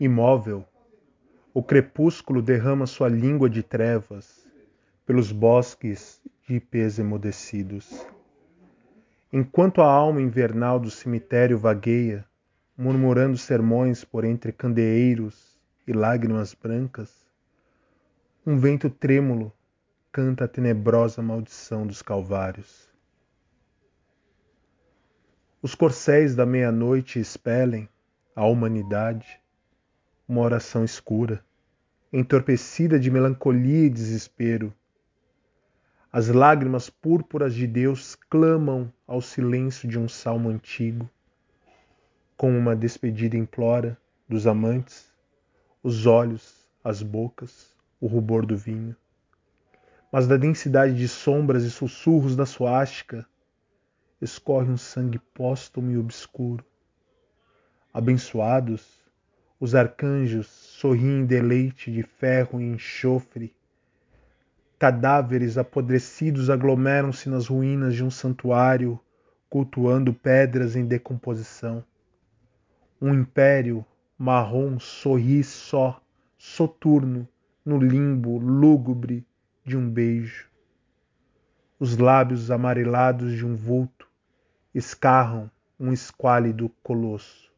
Imóvel, o crepúsculo derrama sua língua de trevas pelos bosques de ipês emudecidos. Enquanto a alma invernal do cemitério vagueia, murmurando sermões por entre candeeiros e lágrimas brancas, um vento trêmulo canta a tenebrosa maldição dos calvários. Os corcéis da meia-noite expelem à humanidade uma oração escura, entorpecida de melancolia e desespero. As lágrimas púrpuras de Deus clamam ao silêncio de um salmo antigo, como uma despedida implora dos amantes, os olhos, as bocas, o rubor do vinho. Mas da densidade de sombras e sussurros da suástica escorre um sangue póstumo e obscuro. Abençoados, os arcanjos sorriem em deleite de ferro e enxofre. Cadáveres apodrecidos aglomeram-se nas ruínas de um santuário, cultuando pedras em decomposição. Um império marrom sorri só, soturno, no limbo lúgubre de um beijo. Os lábios amarelados de um vulto escarram um esquálido colosso.